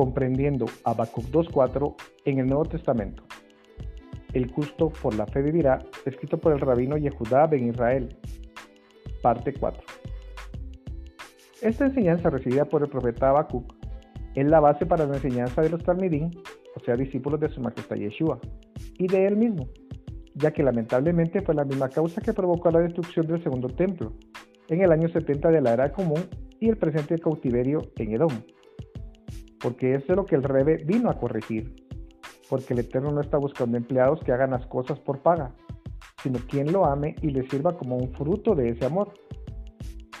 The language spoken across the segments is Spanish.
comprendiendo Habacuc 2.4 en el Nuevo Testamento. El justo por la fe vivirá, escrito por el rabino Yehudá ben Israel, parte 4. Esta enseñanza recibida por el profeta Habacuc es la base para la enseñanza de los Talmidim, o sea, discípulos de su majestad Yeshua, y de él mismo, ya que lamentablemente fue la misma causa que provocó la destrucción del segundo templo, en el año 70 de la era común y el presente cautiverio en Edom. Porque eso es lo que el Rebe vino a corregir, porque el Eterno no está buscando empleados que hagan las cosas por paga, sino quien lo ame y le sirva como un fruto de ese amor,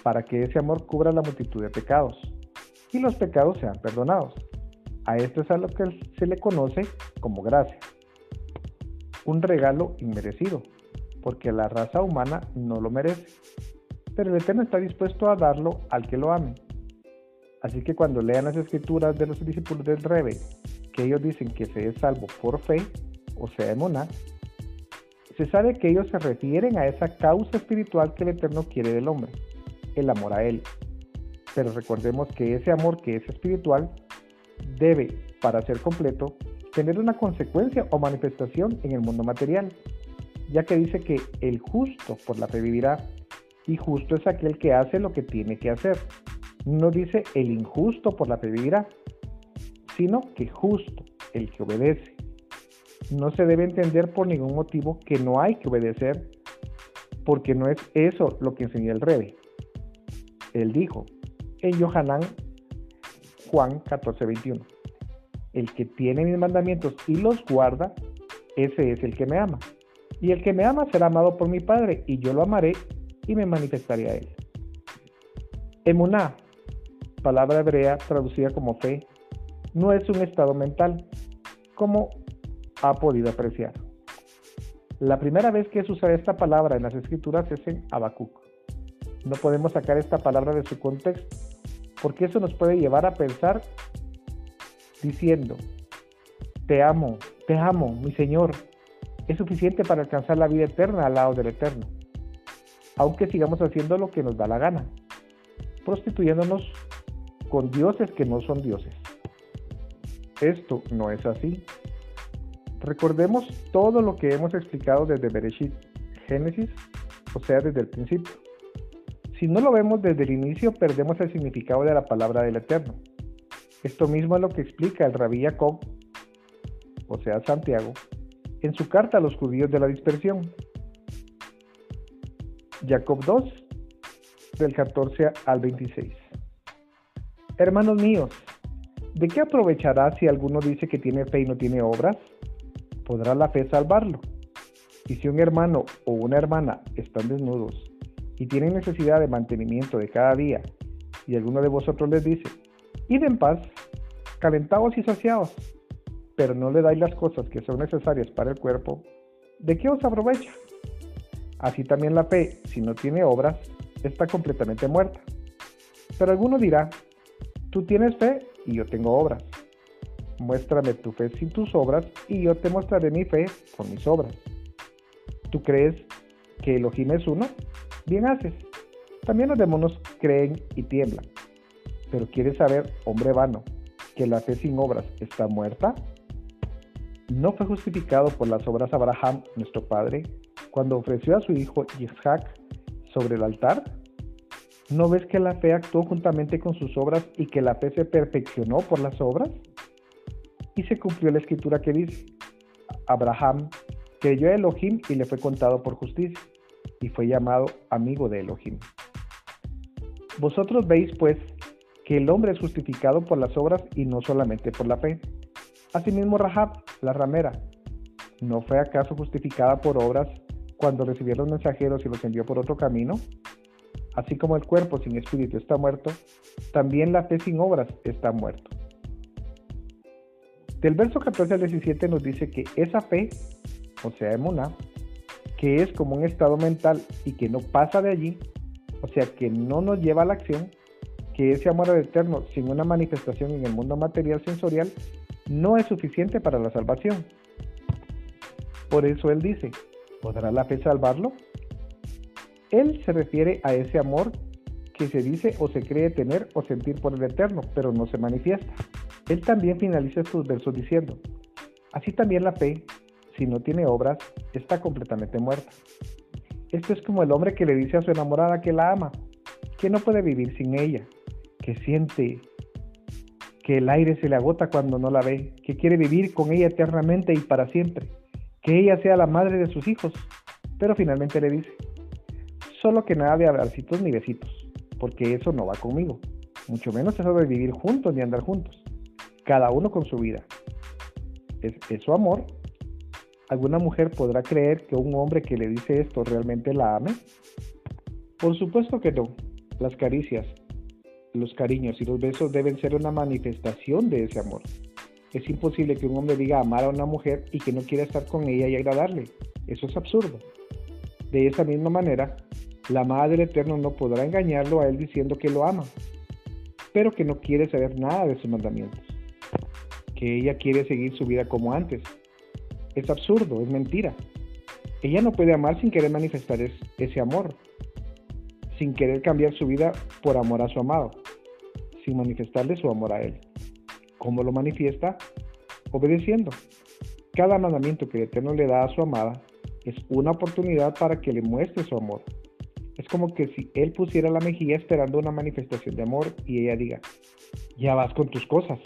para que ese amor cubra la multitud de pecados y los pecados sean perdonados. A esto es a lo que se le conoce como gracia. Un regalo inmerecido, porque la raza humana no lo merece pero el Eterno está dispuesto a darlo al que lo ame. Así que cuando lean las escrituras de los discípulos del Rebe, que ellos dicen que se es salvo por fe, o sea, moná, se sabe que ellos se refieren a esa causa espiritual que el Eterno quiere del hombre, el amor a Él. Pero recordemos que ese amor que es espiritual debe, para ser completo, tener una consecuencia o manifestación en el mundo material, ya que dice que el justo por la fe vivirá y justo es aquel que hace lo que tiene que hacer. No dice el injusto por la fe sino que justo, el que obedece. No se debe entender por ningún motivo que no hay que obedecer, porque no es eso lo que enseñó el rey. Él dijo en Yohanan Juan 14:21, el que tiene mis mandamientos y los guarda, ese es el que me ama. Y el que me ama será amado por mi Padre, y yo lo amaré y me manifestaré a él. Emuná, palabra hebrea traducida como fe, no es un estado mental, como ha podido apreciar. La primera vez que se usa esta palabra en las escrituras es en Habacuc. No podemos sacar esta palabra de su contexto, porque eso nos puede llevar a pensar diciendo, te amo, te amo, mi Señor, es suficiente para alcanzar la vida eterna al lado del Eterno aunque sigamos haciendo lo que nos da la gana, prostituyéndonos con dioses que no son dioses. Esto no es así. Recordemos todo lo que hemos explicado desde Bereshit, Génesis, o sea, desde el principio. Si no lo vemos desde el inicio, perdemos el significado de la palabra del Eterno. Esto mismo es lo que explica el rabí Jacob, o sea, Santiago, en su carta a los judíos de la dispersión, Jacob 2, del 14 al 26. Hermanos míos, ¿de qué aprovechará si alguno dice que tiene fe y no tiene obras? ¿Podrá la fe salvarlo? Y si un hermano o una hermana están desnudos y tienen necesidad de mantenimiento de cada día, y alguno de vosotros les dice, id en paz, calentados y saciados, pero no le dais las cosas que son necesarias para el cuerpo, ¿de qué os aprovecha? Así también la fe, si no tiene obras, está completamente muerta. Pero alguno dirá, tú tienes fe y yo tengo obras. Muéstrame tu fe sin tus obras y yo te mostraré mi fe con mis obras. ¿Tú crees que Elohim es uno? Bien haces. También los demonios creen y tiemblan. Pero ¿quieres saber, hombre vano, que la fe sin obras está muerta? ¿No fue justificado por las obras Abraham, nuestro padre, cuando ofreció a su hijo Isaac sobre el altar? ¿No ves que la fe actuó juntamente con sus obras y que la fe se perfeccionó por las obras? Y se cumplió la escritura que dice, Abraham creyó a Elohim y le fue contado por justicia, y fue llamado amigo de Elohim. Vosotros veis, pues, que el hombre es justificado por las obras y no solamente por la fe. Asimismo, Rahab, la ramera, ¿no fue acaso justificada por obras cuando recibió los mensajeros y los envió por otro camino? Así como el cuerpo sin espíritu está muerto, también la fe sin obras está muerto. Del verso 14 al 17 nos dice que esa fe, o sea, emuna, que es como un estado mental y que no pasa de allí, o sea, que no nos lleva a la acción, que ese amor eterno sin una manifestación en el mundo material sensorial no es suficiente para la salvación. Por eso él dice, ¿Podrá la fe salvarlo? Él se refiere a ese amor que se dice o se cree tener o sentir por el Eterno, pero no se manifiesta. Él también finaliza estos versos diciendo, así también la fe, si no tiene obras, está completamente muerta. Esto es como el hombre que le dice a su enamorada que la ama, que no puede vivir sin ella, que siente que el aire se le agota cuando no la ve, que quiere vivir con ella eternamente y para siempre, que ella sea la madre de sus hijos, pero finalmente le dice, solo que nada de abracitos ni besitos, porque eso no va conmigo, mucho menos eso de vivir juntos ni andar juntos, cada uno con su vida. ¿Es, ¿Es su amor ¿Alguna mujer podrá creer que un hombre que le dice esto realmente la ame? Por supuesto que no. Las caricias, los cariños y los besos deben ser una manifestación de ese amor. Es imposible que un hombre diga amar a una mujer y que no quiera estar con ella y agradarle. Eso es absurdo. De esa misma manera, la amada del Eterno no podrá engañarlo a él diciendo que lo ama, pero que no quiere saber nada de sus mandamientos, que ella quiere seguir su vida como antes, es absurdo, es mentira. Ella no puede amar sin querer manifestar ese amor, sin querer cambiar su vida por amor a su amado, sin manifestarle su amor a él. ¿Cómo lo manifiesta? Obedeciendo. Cada mandamiento que el Eterno le da a su amada es una oportunidad para que le muestre su amor. Es como que si él pusiera la mejilla esperando una manifestación de amor y ella diga, ya vas con tus cosas,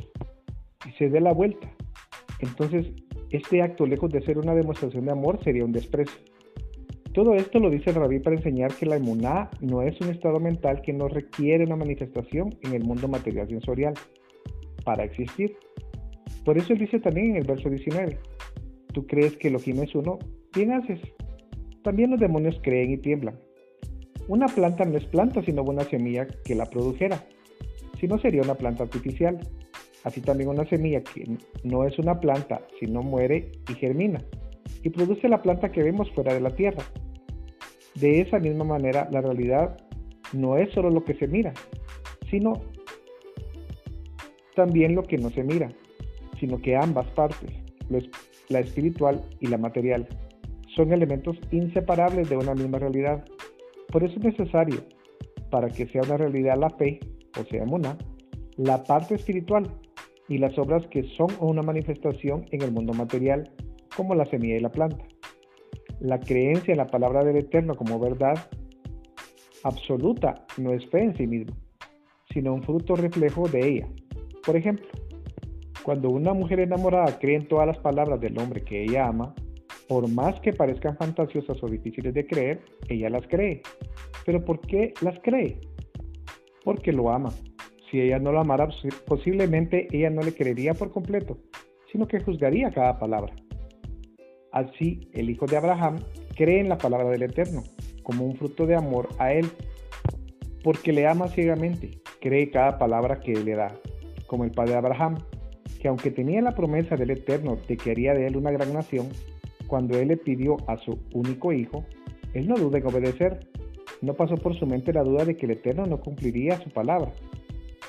y se dé la vuelta. Entonces este acto, lejos de ser una demostración de amor, sería un desprecio. Todo esto lo dice el rabí para enseñar que la emuná no es un estado mental que no requiere una manifestación en el mundo material sensorial para existir. Por eso él dice también en el verso 19, tú crees que Elohim es uno, bien haces. También los demonios creen y tiemblan. Una planta no es planta sino una semilla que la produjera, si no sería una planta artificial. Así también una semilla que no es una planta, sino muere y germina, y produce la planta que vemos fuera de la tierra. De esa misma manera, la realidad no es solo lo que se mira, sino también lo que no se mira, sino que ambas partes, la espiritual y la material, son elementos inseparables de una misma realidad. Por eso es necesario, para que sea una realidad la fe, o sea, Muna, la parte espiritual y las obras que son una manifestación en el mundo material, como la semilla y la planta. La creencia en la palabra del Eterno como verdad absoluta no es fe en sí mismo, sino un fruto reflejo de ella. Por ejemplo, cuando una mujer enamorada cree en todas las palabras del hombre que ella ama, por más que parezcan fantasiosas o difíciles de creer, ella las cree. ¿Pero por qué las cree? Porque lo ama si ella no lo amara, posiblemente ella no le creería por completo, sino que juzgaría cada palabra. Así, el hijo de Abraham cree en la palabra del Eterno como un fruto de amor a él, porque le ama ciegamente, cree cada palabra que le da, como el padre Abraham, que aunque tenía la promesa del Eterno de que haría de él una gran nación, cuando él le pidió a su único hijo, él no duda en obedecer. No pasó por su mente la duda de que el Eterno no cumpliría su palabra,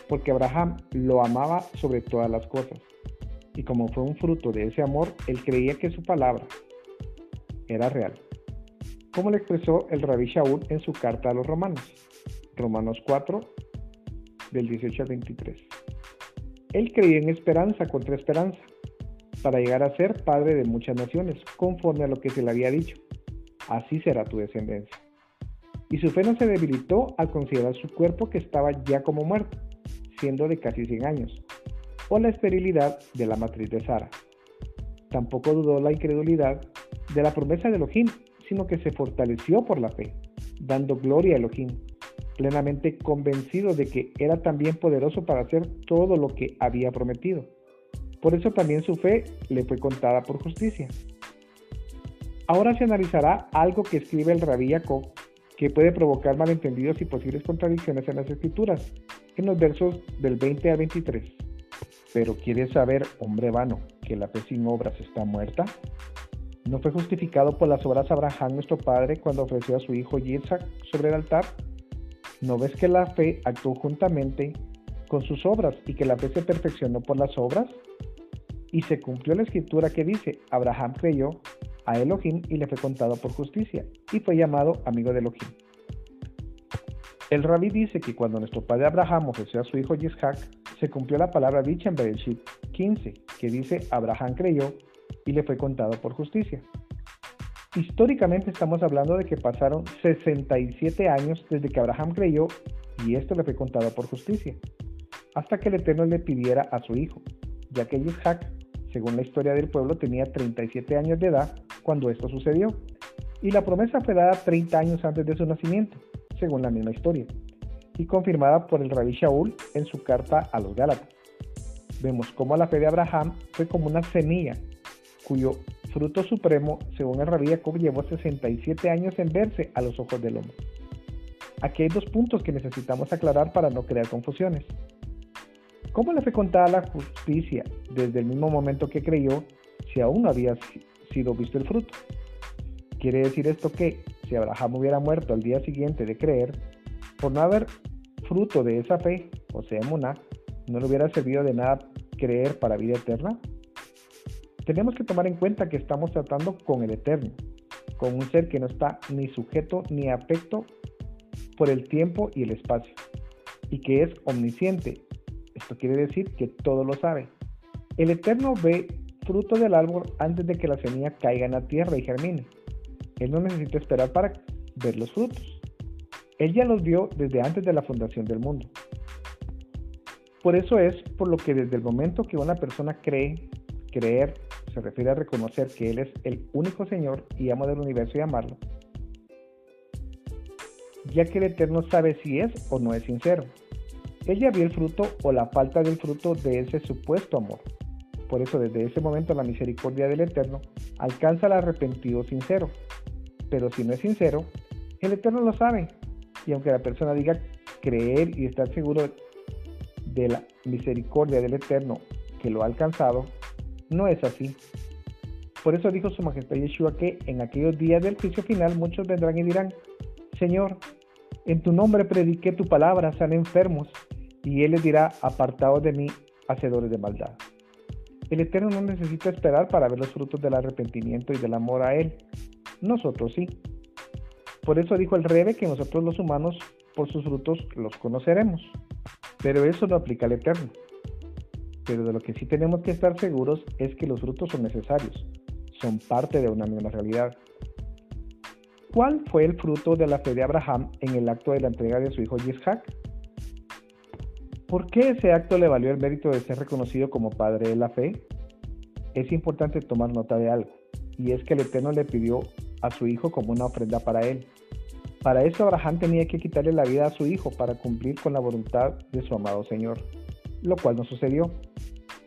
porque Abraham lo amaba sobre todas las cosas. Y como fue un fruto de ese amor, él creía que su palabra era real. Como le expresó el rabí Shaul en su carta a los romanos, Romanos 4, del 18 al 23. Él creía en esperanza contra esperanza, para llegar a ser padre de muchas naciones, conforme a lo que se le había dicho. Así será tu descendencia. Y su fe no se debilitó al considerar su cuerpo que estaba ya como muerto, siendo de casi 100 años, o la esterilidad de la matriz de Sara. Tampoco dudó la incredulidad de la promesa de Elohim, sino que se fortaleció por la fe, dando gloria a Elohim, plenamente convencido de que era también poderoso para hacer todo lo que había prometido. Por eso también su fe le fue contada por justicia. Ahora se analizará algo que escribe el rabí que puede provocar malentendidos y posibles contradicciones en las escrituras, en los versos del 20 a 23. Pero ¿quieres saber, hombre vano, que la fe sin obras está muerta? ¿No fue justificado por las obras Abraham nuestro padre cuando ofreció a su hijo Isaac sobre el altar? ¿No ves que la fe actuó juntamente con sus obras y que la fe se perfeccionó por las obras? Y se cumplió la escritura que dice, Abraham creyó a Elohim y le fue contado por justicia y fue llamado amigo de Elohim. El rabí dice que cuando nuestro padre Abraham ofreció a su hijo Yitzhak se cumplió la palabra dicha en Bereshit 15, que dice, Abraham creyó y le fue contado por justicia. Históricamente estamos hablando de que pasaron 67 años desde que Abraham creyó y esto le fue contado por justicia, hasta que el Eterno le pidiera a su hijo, ya que Isaac, según la historia del pueblo, tenía 37 años de edad cuando esto sucedió, y la promesa fue dada 30 años antes de su nacimiento, según la misma historia, y confirmada por el rabí Shaul en su carta a los Gálatas. Vemos cómo la fe de Abraham fue como una semilla cuyo fruto supremo, según el rabí Jacob, llevó 67 años en verse a los ojos del hombre. Aquí hay dos puntos que necesitamos aclarar para no crear confusiones. ¿Cómo le fue contada la justicia desde el mismo momento que creyó si aún no había sido visto el fruto? Quiere decir esto que si Abraham hubiera muerto al día siguiente de creer, por no haber fruto de esa fe, o sea, Muná, no le hubiera servido de nada creer para vida eterna tenemos que tomar en cuenta que estamos tratando con el Eterno, con un ser que no está ni sujeto ni afecto por el tiempo y el espacio, y que es omnisciente. Esto quiere decir que todo lo sabe. El Eterno ve fruto del árbol antes de que la semilla caiga en la tierra y germine. Él no necesita esperar para ver los frutos. Él ya los vio desde antes de la fundación del mundo. Por eso es por lo que desde el momento que una persona cree, creer se refiere a reconocer que Él es el único Señor y amo del universo y amarlo, ya que el Eterno sabe si es o no es sincero. Ella vio el fruto o la falta del fruto de ese supuesto amor. Por eso desde ese momento la misericordia del Eterno alcanza al arrepentido sincero. Pero si no es sincero, el Eterno lo sabe. Y aunque la persona diga creer y estar seguro de la misericordia del Eterno que lo ha alcanzado, no es así. Por eso dijo su majestad Yeshua que en aquellos días del juicio final muchos vendrán y dirán, Señor, en tu nombre prediqué tu palabra, sean enfermos, y Él les dirá, apartados de mí, hacedores de maldad. El Eterno no necesita esperar para ver los frutos del arrepentimiento y del amor a Él. Nosotros sí. Por eso dijo el Rebe que nosotros los humanos, por sus frutos, los conoceremos. Pero eso no aplica al Eterno pero de lo que sí tenemos que estar seguros es que los frutos son necesarios, son parte de una misma realidad. ¿Cuál fue el fruto de la fe de Abraham en el acto de la entrega de su hijo Yitzhak? ¿Por qué ese acto le valió el mérito de ser reconocido como padre de la fe? Es importante tomar nota de algo, y es que el Eterno le pidió a su hijo como una ofrenda para él. Para eso Abraham tenía que quitarle la vida a su hijo para cumplir con la voluntad de su amado Señor, lo cual no sucedió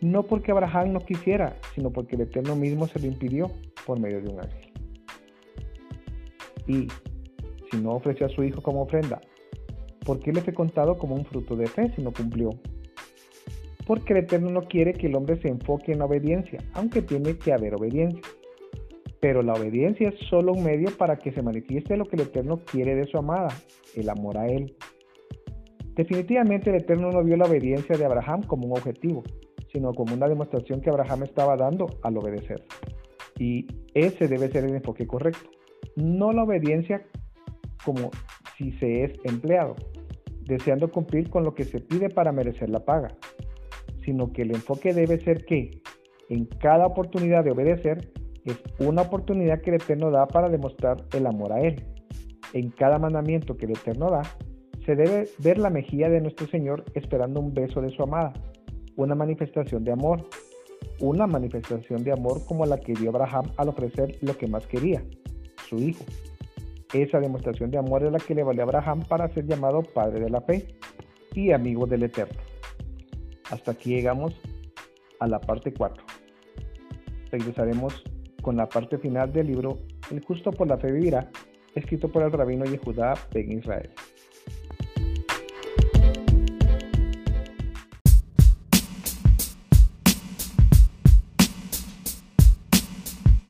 no porque Abraham no quisiera, sino porque el Eterno mismo se lo impidió por medio de un ángel. Y si no ofreció a su hijo como ofrenda, ¿por qué le fue contado como un fruto de fe si no cumplió? Porque el Eterno no quiere que el hombre se enfoque en la obediencia, aunque tiene que haber obediencia. Pero la obediencia es solo un medio para que se manifieste lo que el Eterno quiere de su amada, el amor a Él. Definitivamente el Eterno no vio la obediencia de Abraham como un objetivo, sino como una demostración que Abraham estaba dando al obedecer. Y ese debe ser el enfoque correcto. No la obediencia como si se es empleado, deseando cumplir con lo que se pide para merecer la paga, sino que el enfoque debe ser que en cada oportunidad de obedecer es una oportunidad que el Eterno da para demostrar el amor a Él. En cada mandamiento que el Eterno da, se debe ver la mejilla de nuestro Señor esperando un beso de su amada, una manifestación de amor, una manifestación de amor como la que dio Abraham al ofrecer lo que más quería, su hijo. Esa demostración de amor es la que le valió a Abraham para ser llamado Padre de la Fe y amigo del Eterno. Hasta aquí llegamos a la parte 4. Regresaremos con la parte final del libro El justo por la fe vivirá, escrito por el rabino Yehudá Ben Israel.